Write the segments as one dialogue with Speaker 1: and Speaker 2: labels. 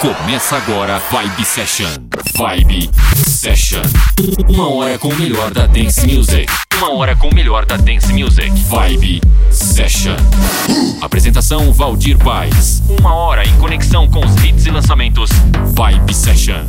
Speaker 1: Começa agora Vibe Session. Vibe Session. Uma hora com o melhor da dance music. Uma hora com o melhor da dance music. Vibe Session. Apresentação Valdir Paz. Uma hora em conexão com os hits e lançamentos. Vibe Session.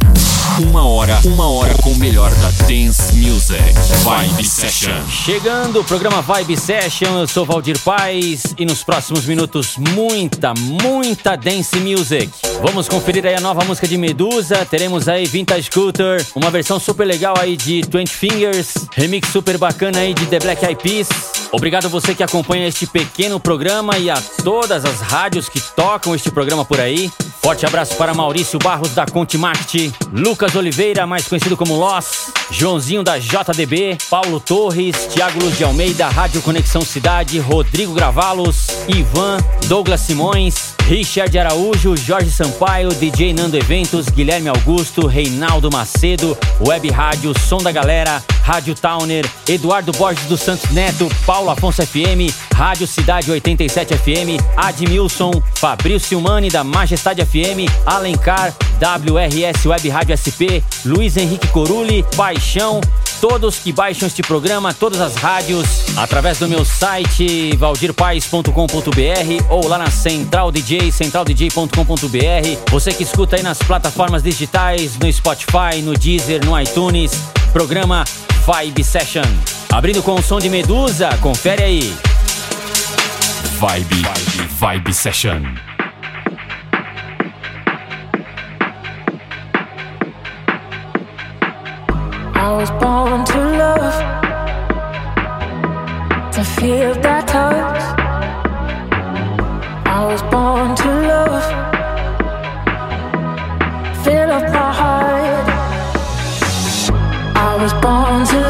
Speaker 1: Uma hora, uma hora com o melhor da dance music. Vibe Session.
Speaker 2: Chegando o programa Vibe Session, eu sou Valdir Paz e nos próximos minutos muita, muita dance music. Vamos conferir aí a nova música de Medusa, teremos aí Vintage Scooter, uma versão super legal aí de Twenty Fingers, remix super bacana aí de The Black Eyed Peas. Obrigado a você que acompanha este pequeno programa e a todas as rádios que tocam este programa por aí. Forte abraço para Maurício Barros da Conte Market, Lucas Oliveira, mais conhecido como Loss, Joãozinho da JDB, Paulo Torres, Thiago Luz de Almeida, Rádio Conexão Cidade, Rodrigo Gravalos, Ivan, Douglas Simões, Richard Araújo, Jorge Sampaio, DJ Nando Eventos, Guilherme Augusto, Reinaldo Macedo, Web Rádio, Som da Galera, Rádio Towner, Eduardo Borges dos Santos Neto, Paulo Afonso FM, Rádio Cidade 87 FM, Admilson, Fabrício Silmani da Majestade FM, Alencar, WRS Web Rádio SP, Luiz Henrique Corulli, Paixão, todos que baixam este programa, todas as rádios, através do meu site valdirpaes.com.br ou lá na Central DJ, centraldj.com.br. Você que escuta aí nas plataformas digitais, no Spotify, no Deezer, no iTunes, programa Vibe Session. Abrindo com o som de Medusa, confere aí.
Speaker 1: Vibe, Vibe, Vibe Session.
Speaker 3: I was born to love, to feel that touch. I was born to love, fill up my heart. I was born to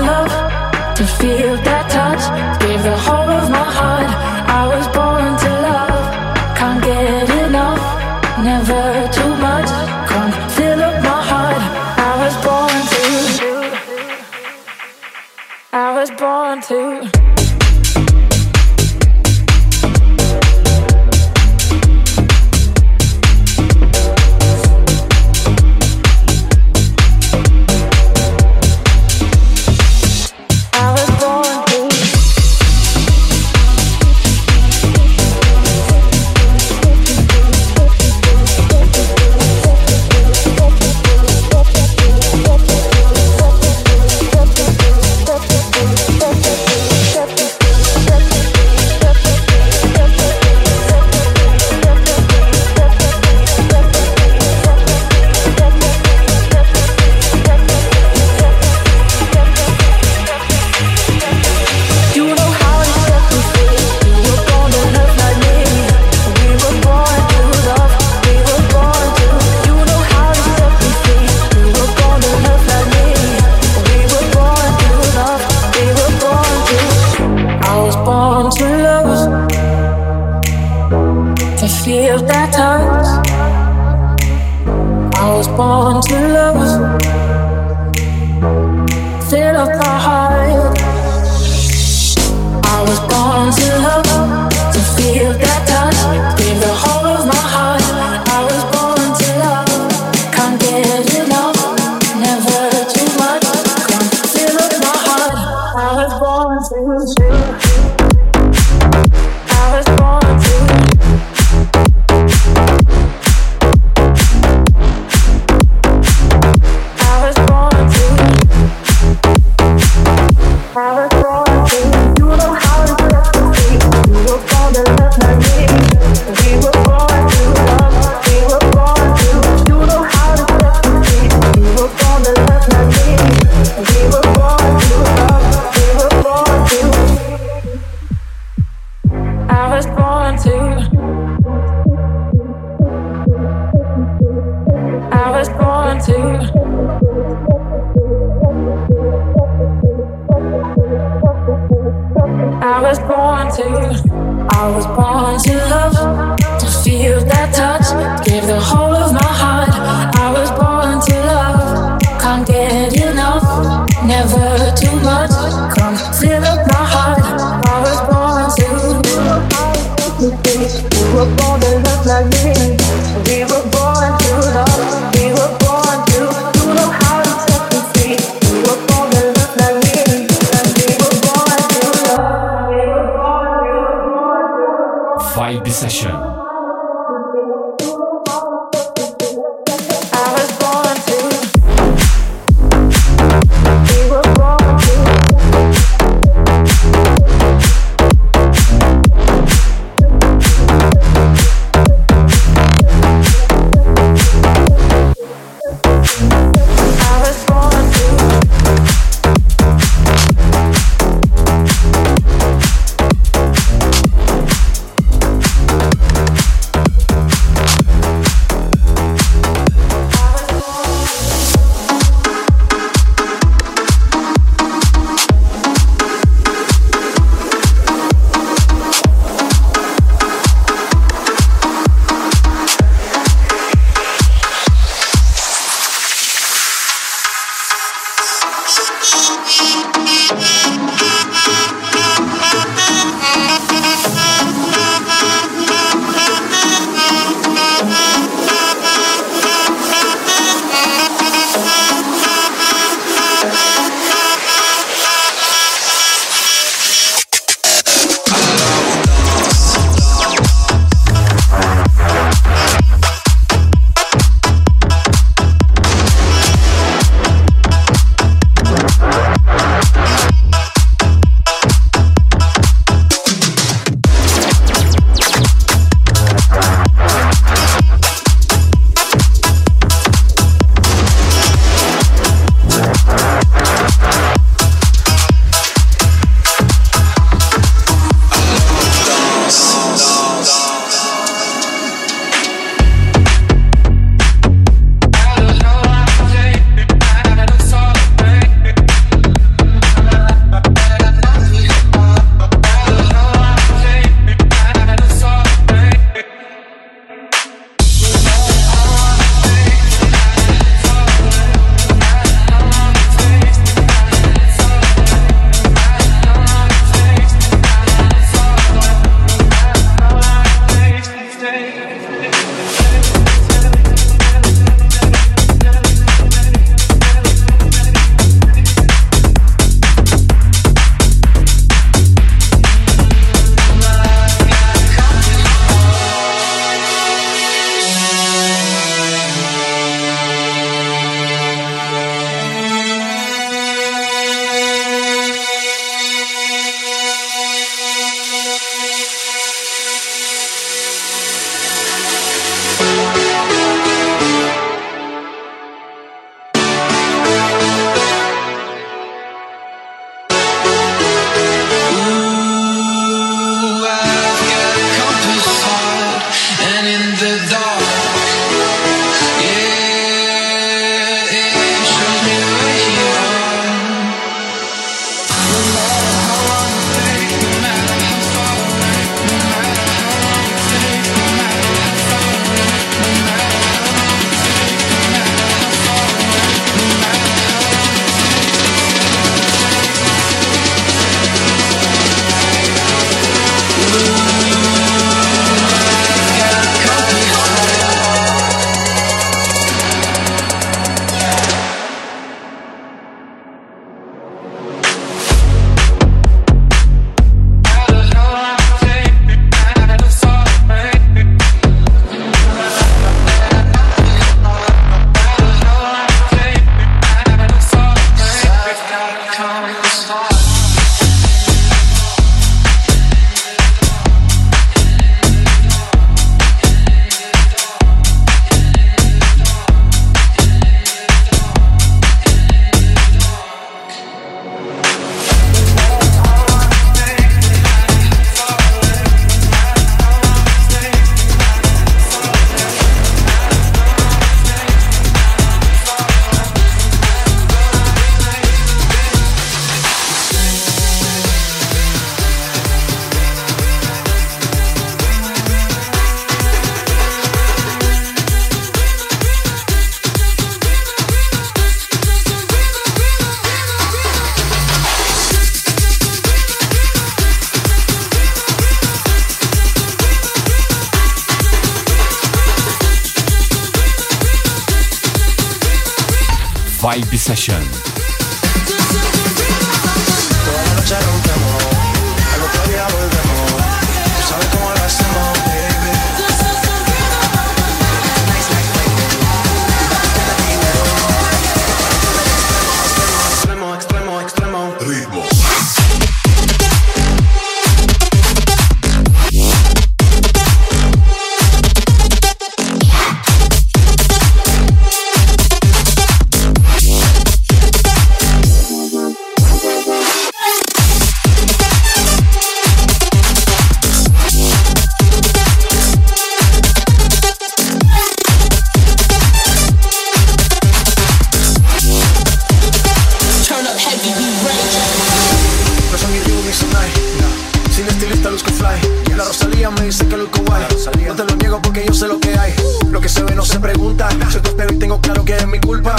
Speaker 4: No te lo niego porque yo sé lo que hay. Lo que se ve no se pregunta. Yo te espero y tengo claro que es mi culpa.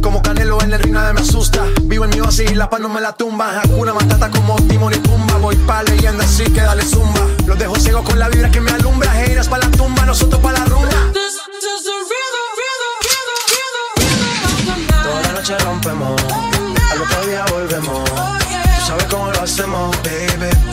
Speaker 4: Como Canelo en el ring nadie me asusta. Vivo en mi oasis y la paz no me la tumba. Hakuna Matata como Timon y Pumba. Voy pa' leyenda así que dale zumba. Los dejo ciego con la vibra que me alumbra. Heiras pa' la tumba, nosotros pa' la rumba. Toda la noche rompemos. Al otro día volvemos.
Speaker 5: Oh
Speaker 4: Tú sabes cómo lo hacemos, baby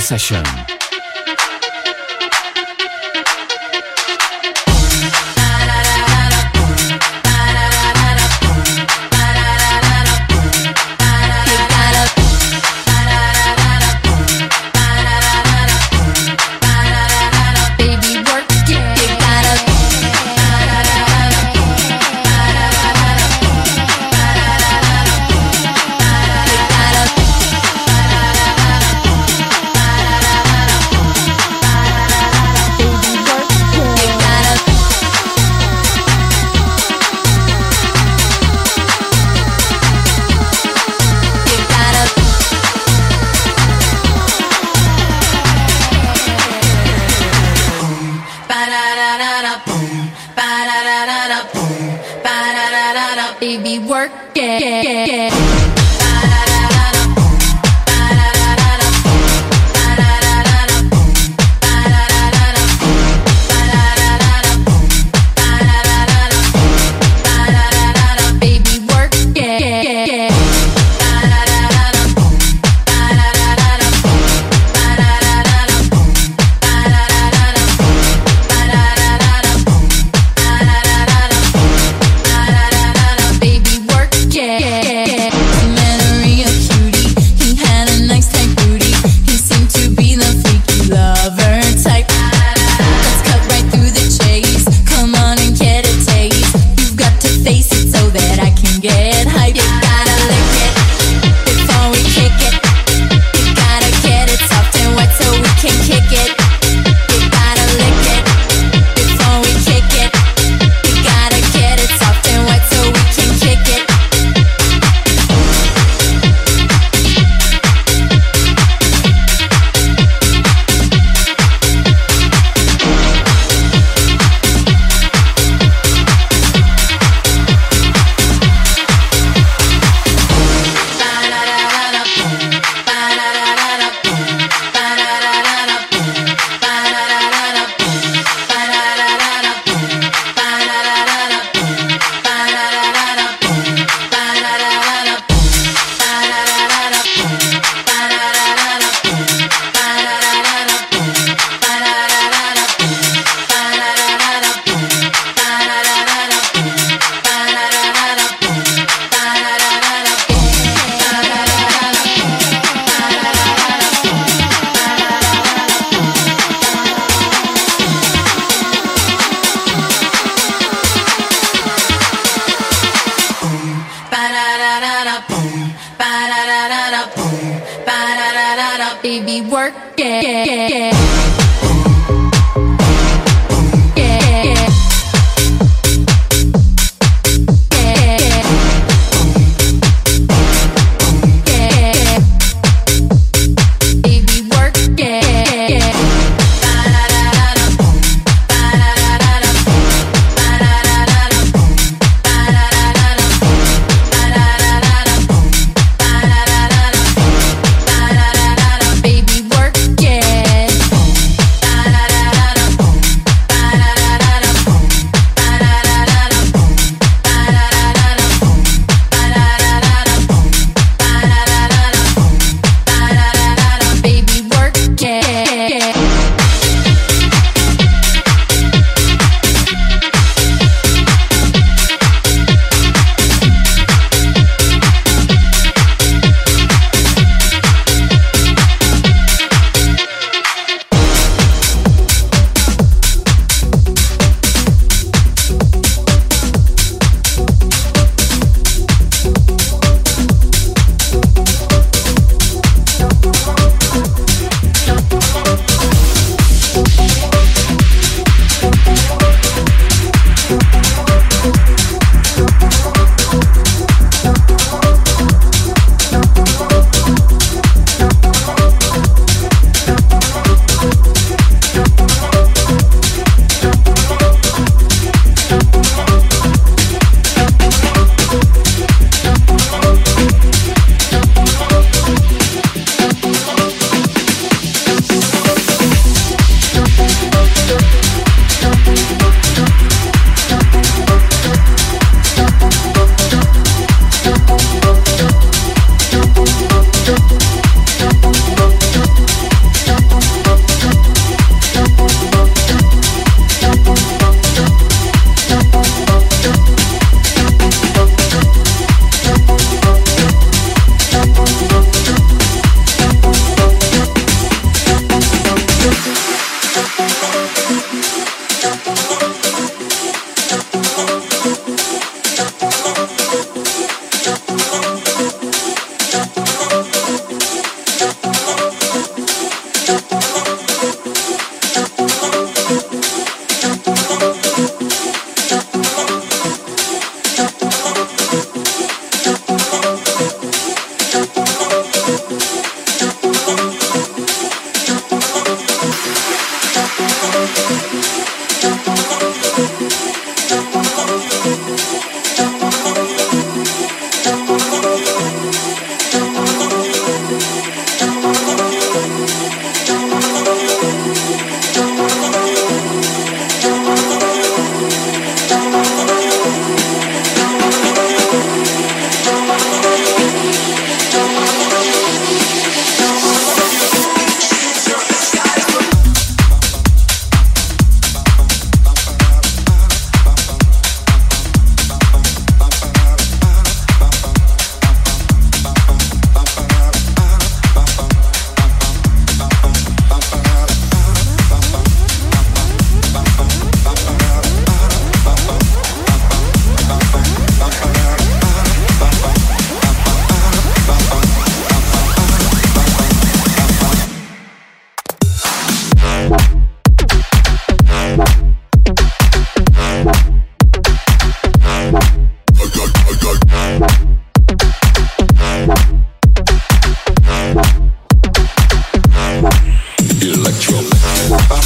Speaker 6: Session.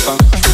Speaker 6: Bye.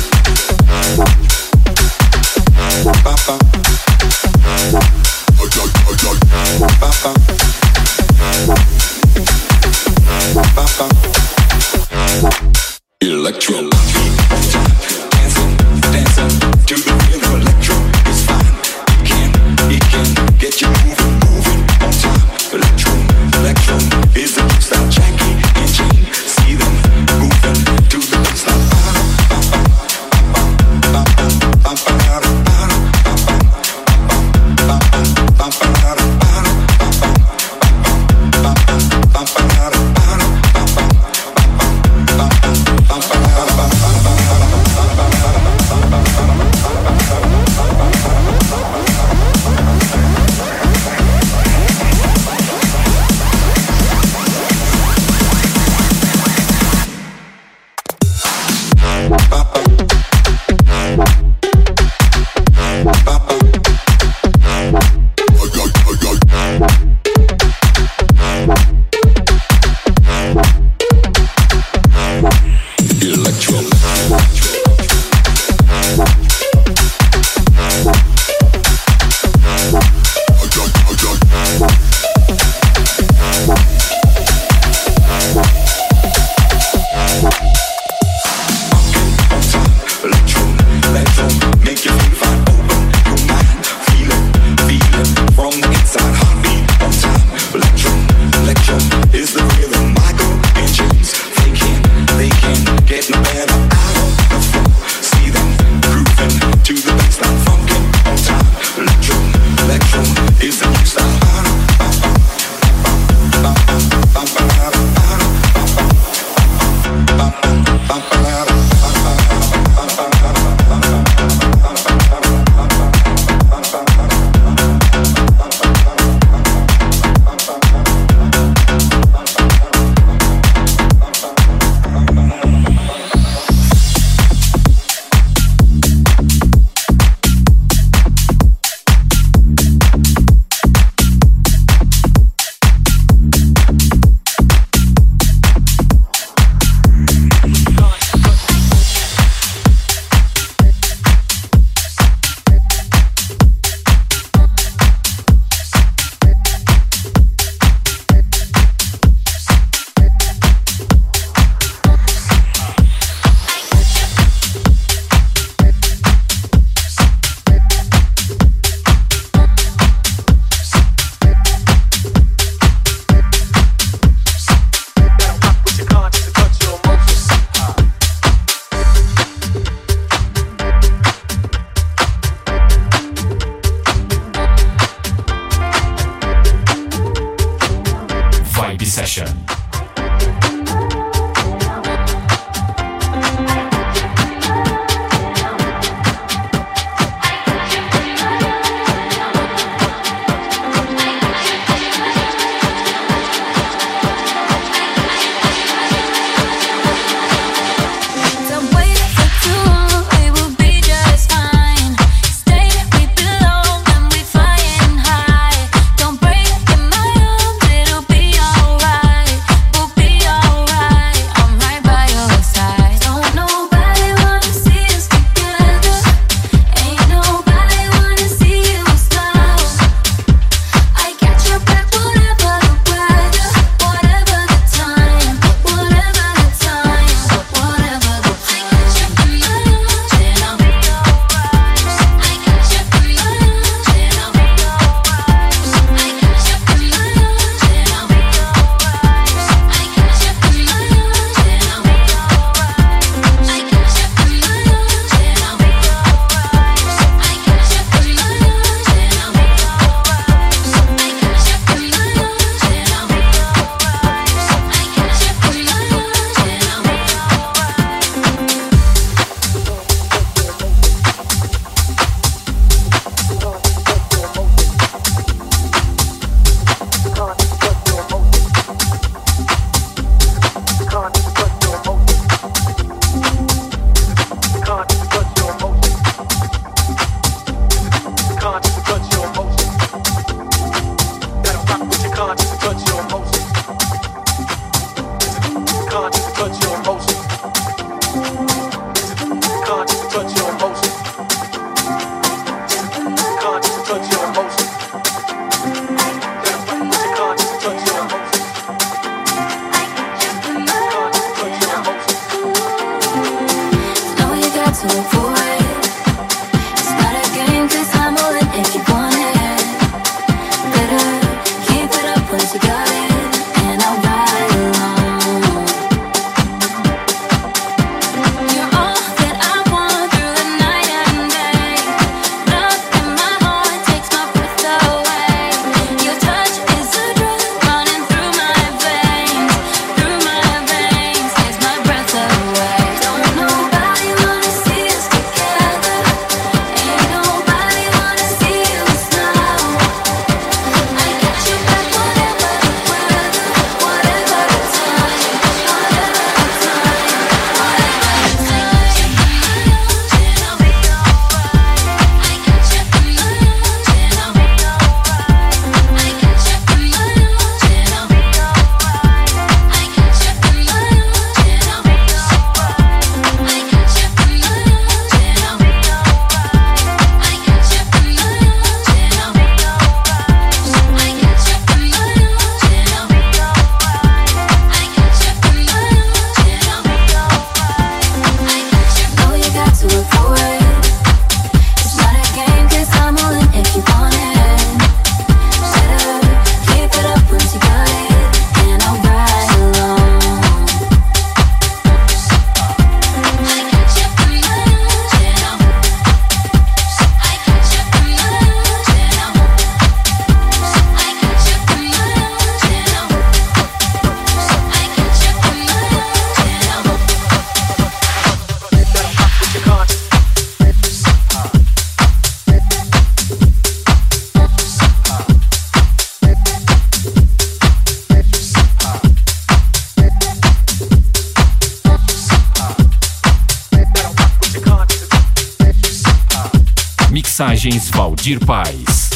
Speaker 1: Mixagens Valdir Paz.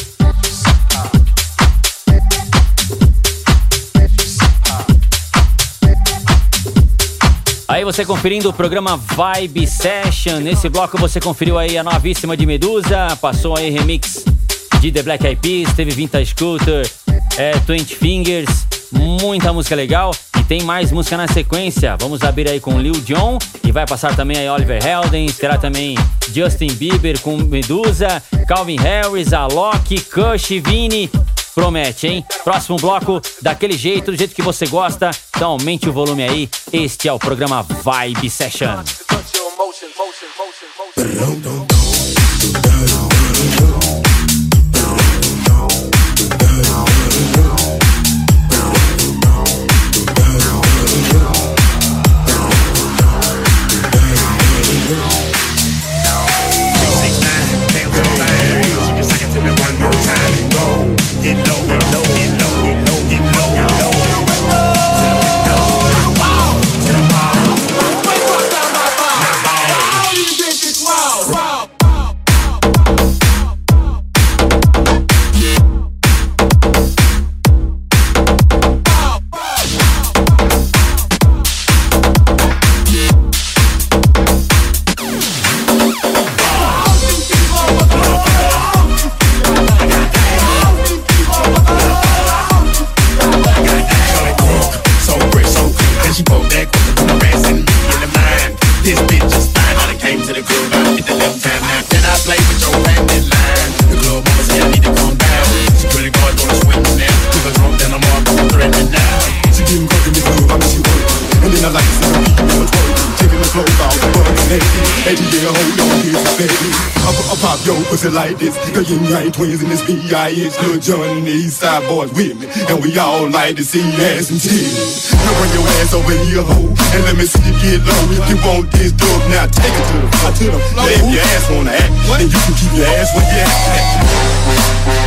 Speaker 2: Aí você conferindo o programa Vibe Session. Nesse bloco você conferiu aí a novíssima de Medusa, passou aí remix de The Black Eyed Peas, teve Vintage Scooter, é, Twenty Fingers, muita música legal. Tem mais música na sequência. Vamos abrir aí com Lil Jon e vai passar também aí Oliver Heldens, terá também Justin Bieber com Medusa, Calvin Harris, Alok, Kush, Vini. Promete, hein? Próximo bloco, daquele jeito, do jeito que você gosta. Então aumente o volume aí. Este é o programa Vibe Session.
Speaker 7: so the I hit the left hand Your
Speaker 8: pussy like this. The yin yang twins in this B.I.H. Lil John and the East Side boys with me. And we all like to see ass and titties. Now bring your ass over here, ho. And let me see you get low. If you want this dub, now take it to the floor. To the floor. If your ass wanna act, then you can keep your ass where you at.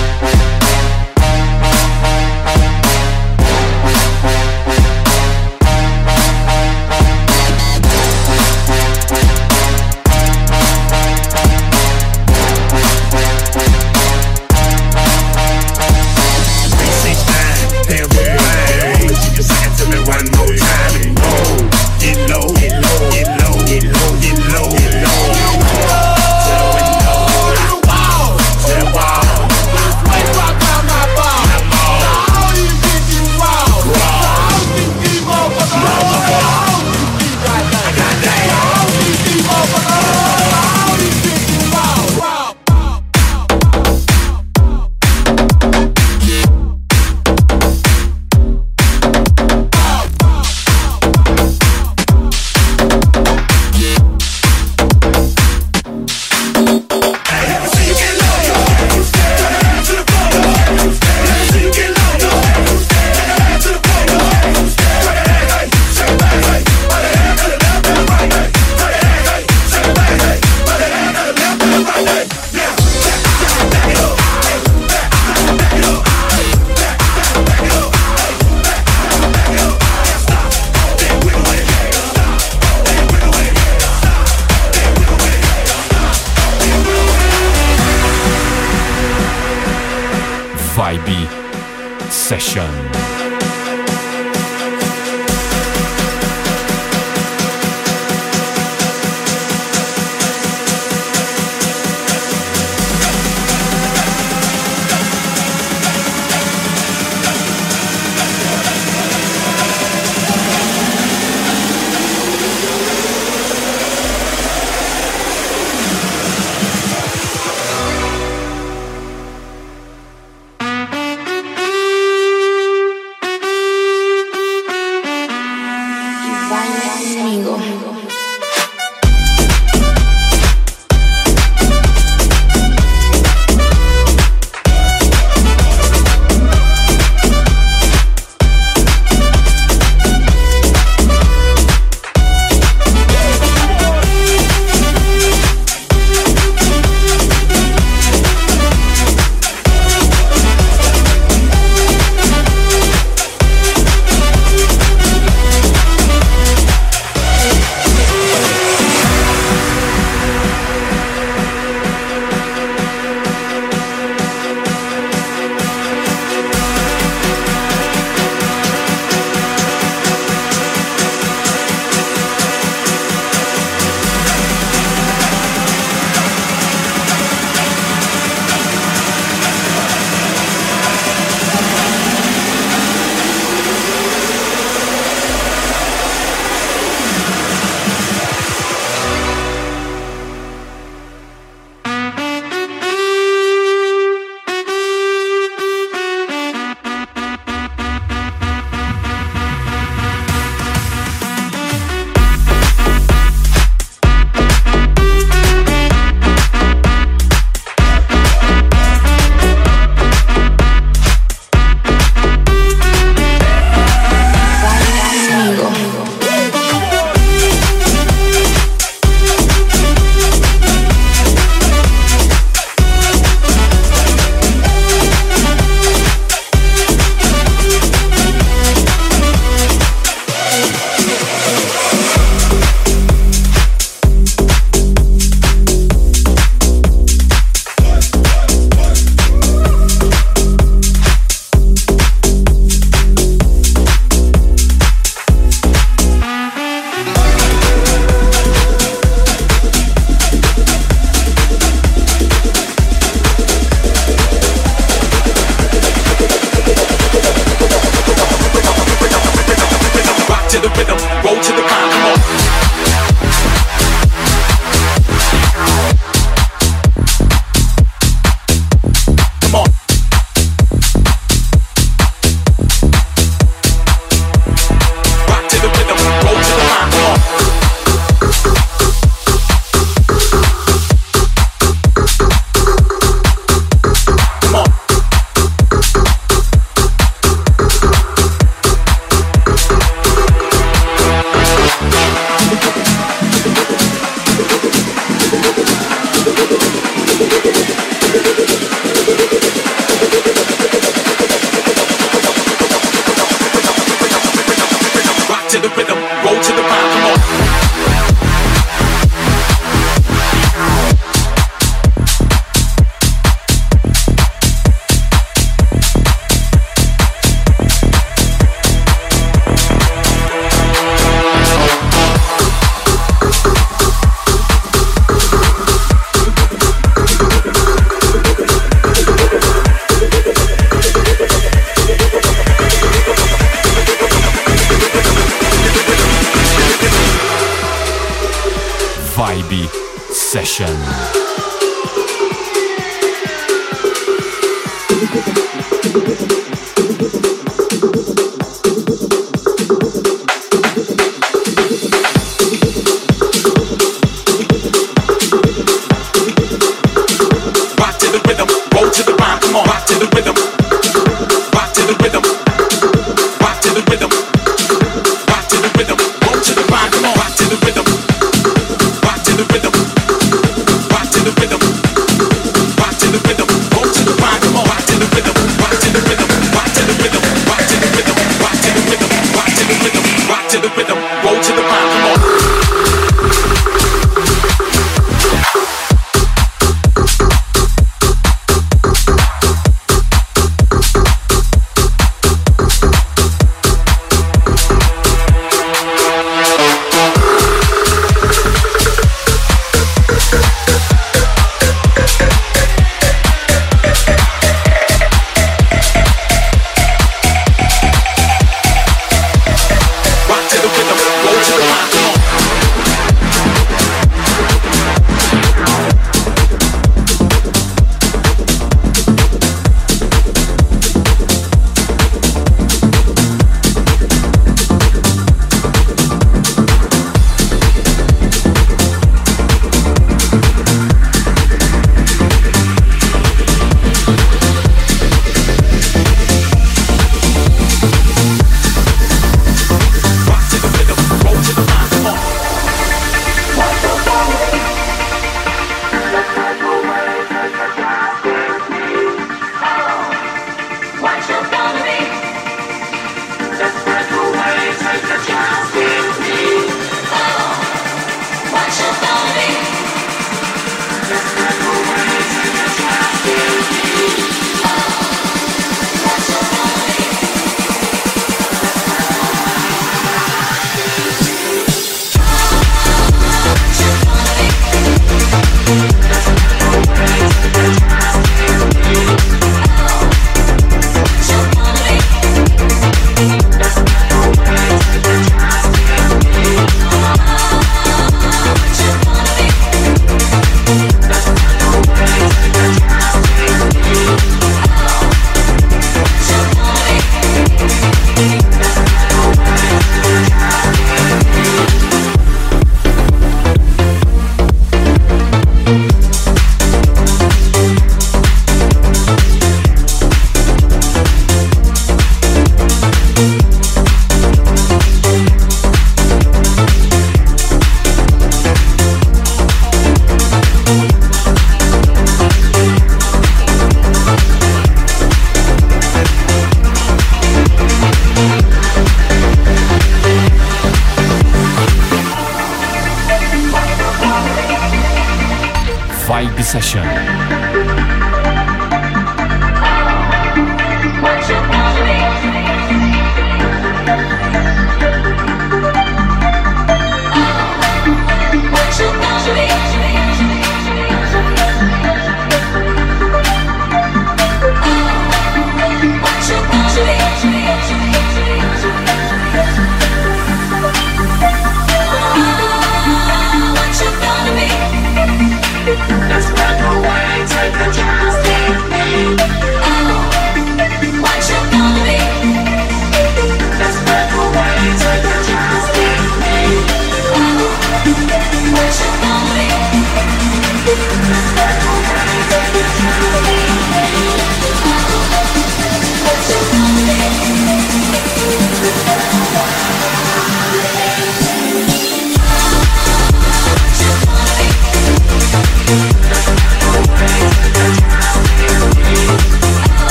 Speaker 1: Session.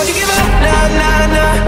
Speaker 9: Don't you give up, nah, nah, nah.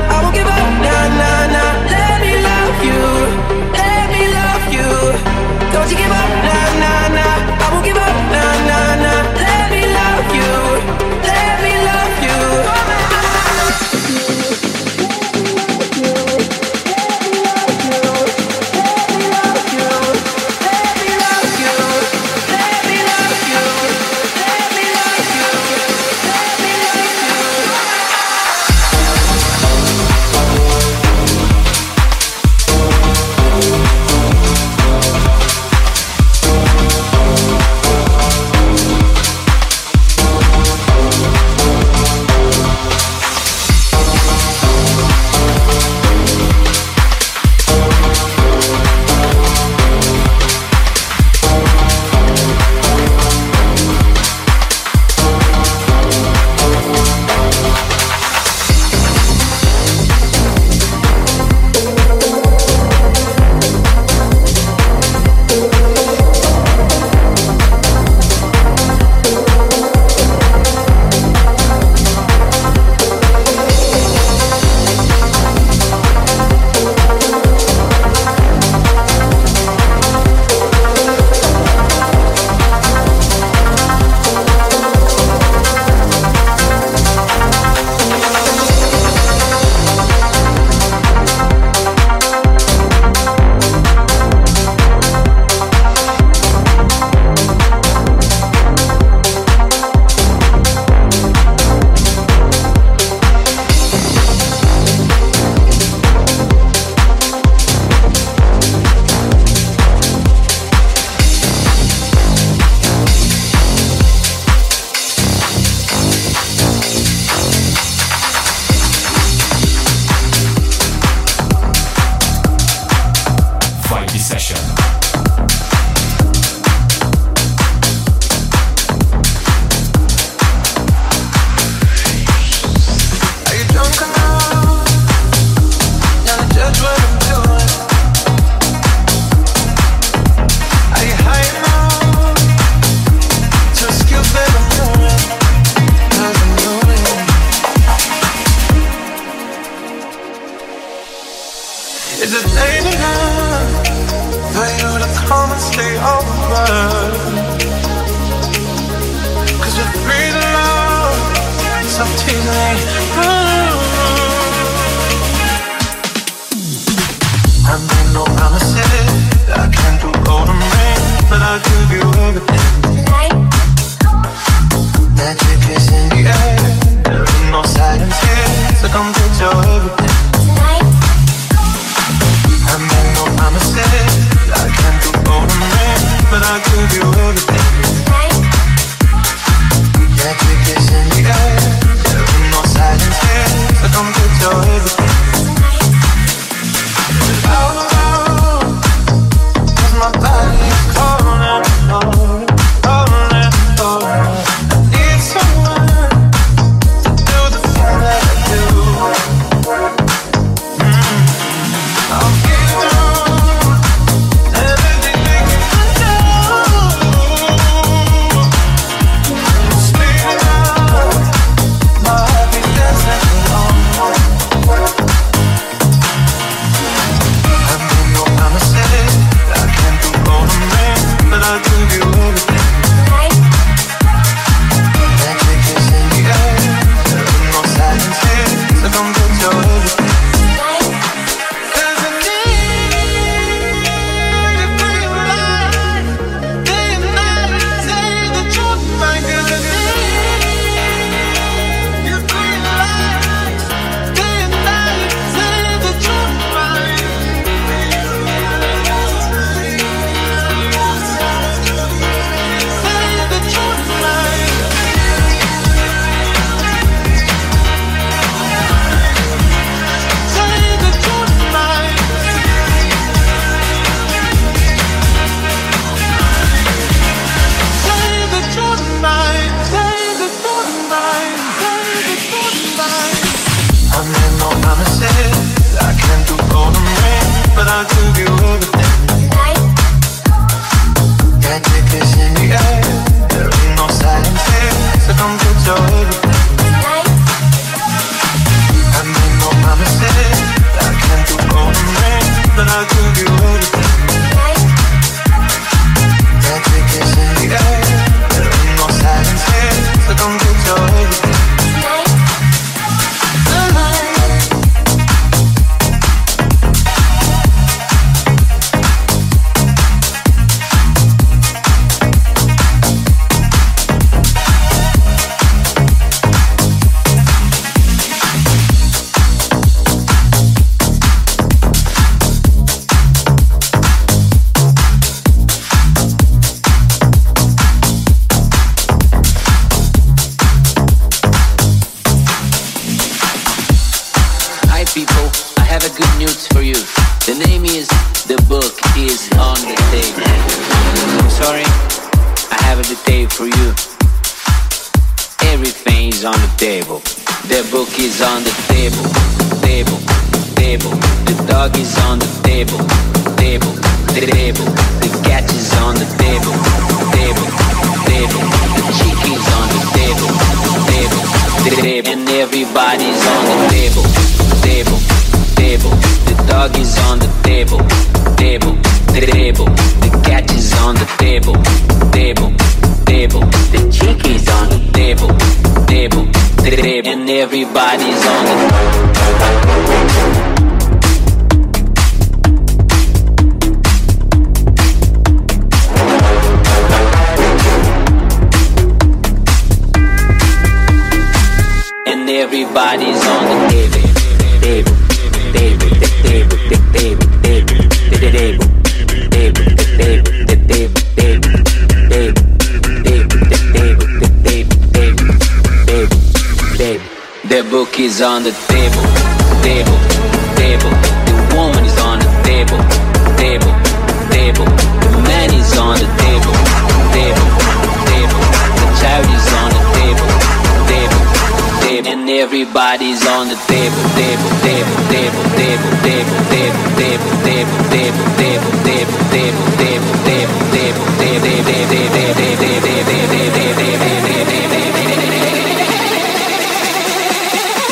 Speaker 10: Everybody's on the table, table, table, table, table, table, table, table, table, table, table, table, table, table, table,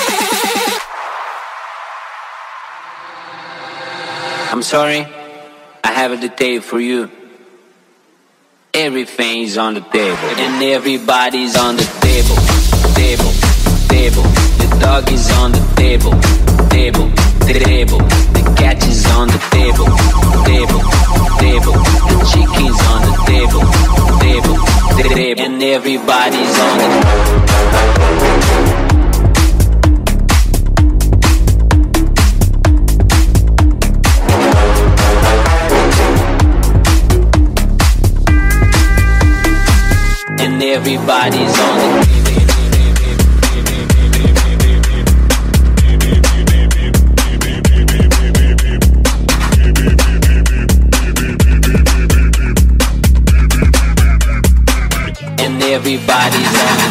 Speaker 10: table, table, I'm sorry, I have a detail for you. Everything's on the table, and everybody's on the table, table dog is on the table, table, table. The cat is on the table, table, table. The chicken's on the table, table, table. And everybody's on the table. And everybody's on the table. everybody's on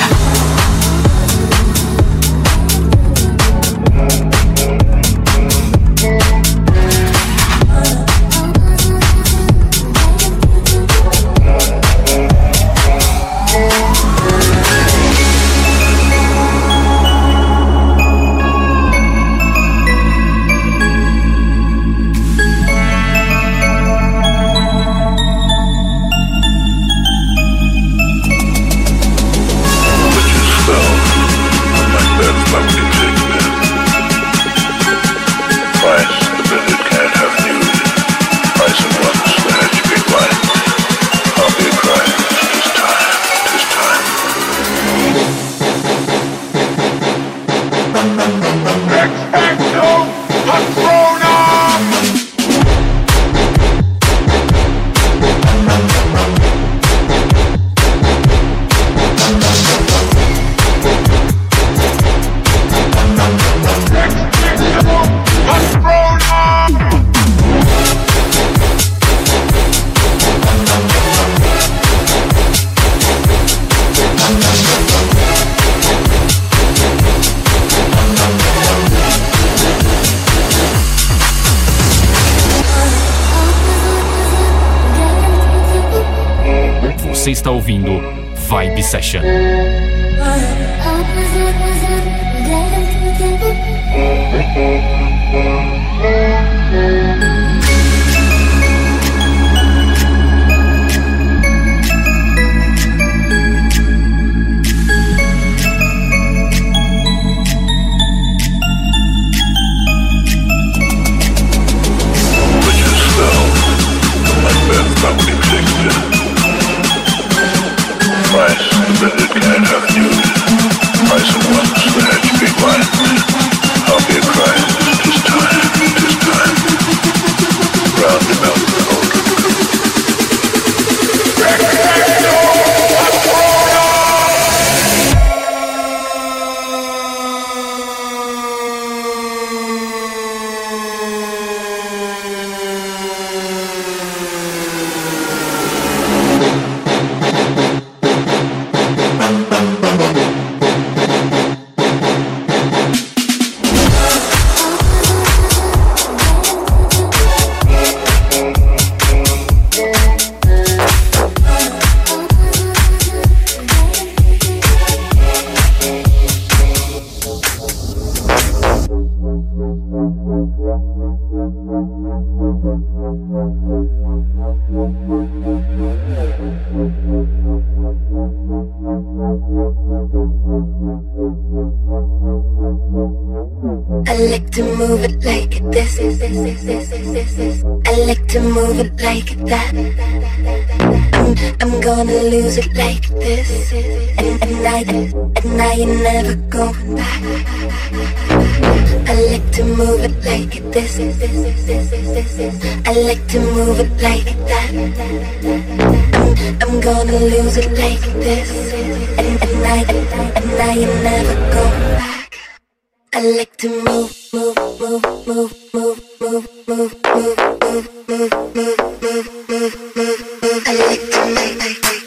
Speaker 11: session.
Speaker 12: Like that. I'm, I'm gonna lose it like this. And, and I, and I ain't never going back. I like to move it like this. I like to move it like that. I'm, I'm gonna lose it like this. And, and I, and I ain't never going back. I like to move, move, move, move, move, move, move, move, move, move, move, move, move, move. I like to I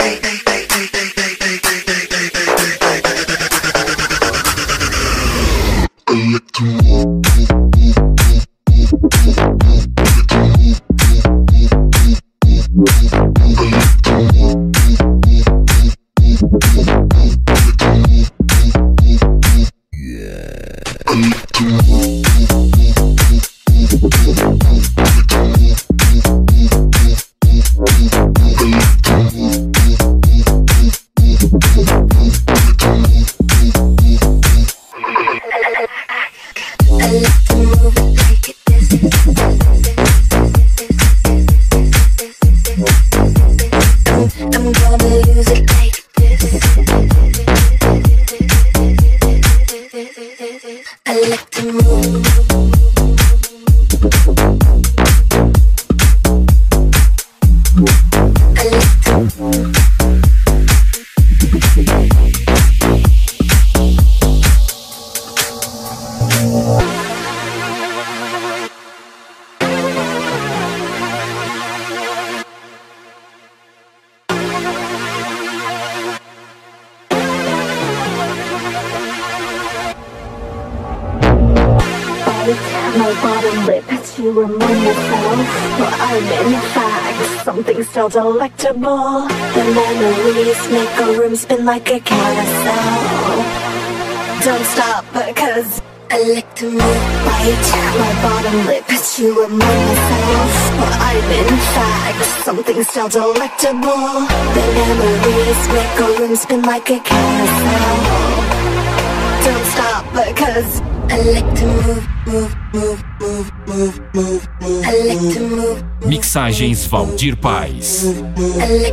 Speaker 13: still delectable. The memories make a room spin like a carousel. Don't stop because
Speaker 12: I like to move.
Speaker 13: Bite my bottom lip to remind myself. Well, I'm in fact something still delectable. The memories make a room spin like a carousel. Don't stop because
Speaker 1: Mixagens Valdir Paz.
Speaker 12: I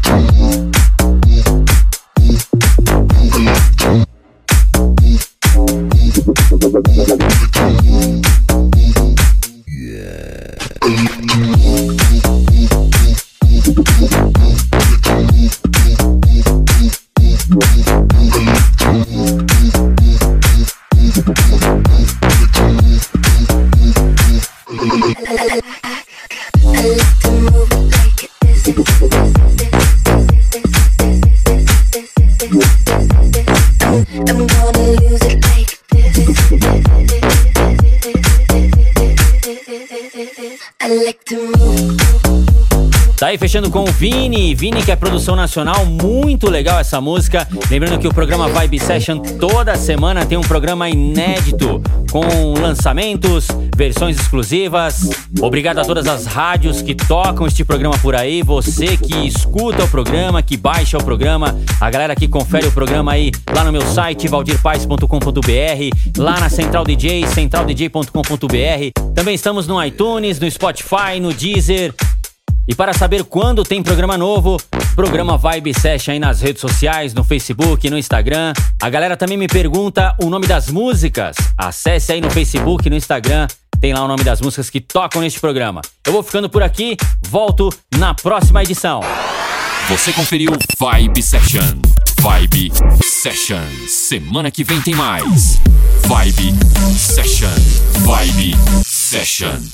Speaker 2: Com o Vini. Vini, que é produção nacional, muito legal essa música. Lembrando que o programa Vibe Session toda semana tem um programa inédito com lançamentos, versões exclusivas. Obrigado a todas as rádios que tocam este programa por aí. Você que escuta o programa, que baixa o programa, a galera que confere o programa aí lá no meu site valdirpaes.com.br, lá na Central DJ, centraldj.com.br. Também estamos no iTunes, no Spotify, no Deezer. E para saber quando tem programa novo, programa Vibe Session aí nas redes sociais, no Facebook, no Instagram. A galera também me pergunta o nome das músicas. Acesse aí no Facebook, no Instagram, tem lá o nome das músicas que tocam neste programa. Eu vou ficando por aqui, volto na próxima edição.
Speaker 1: Você conferiu Vibe Session. Vibe Session. Semana que vem tem mais. Vibe Session. Vibe Session.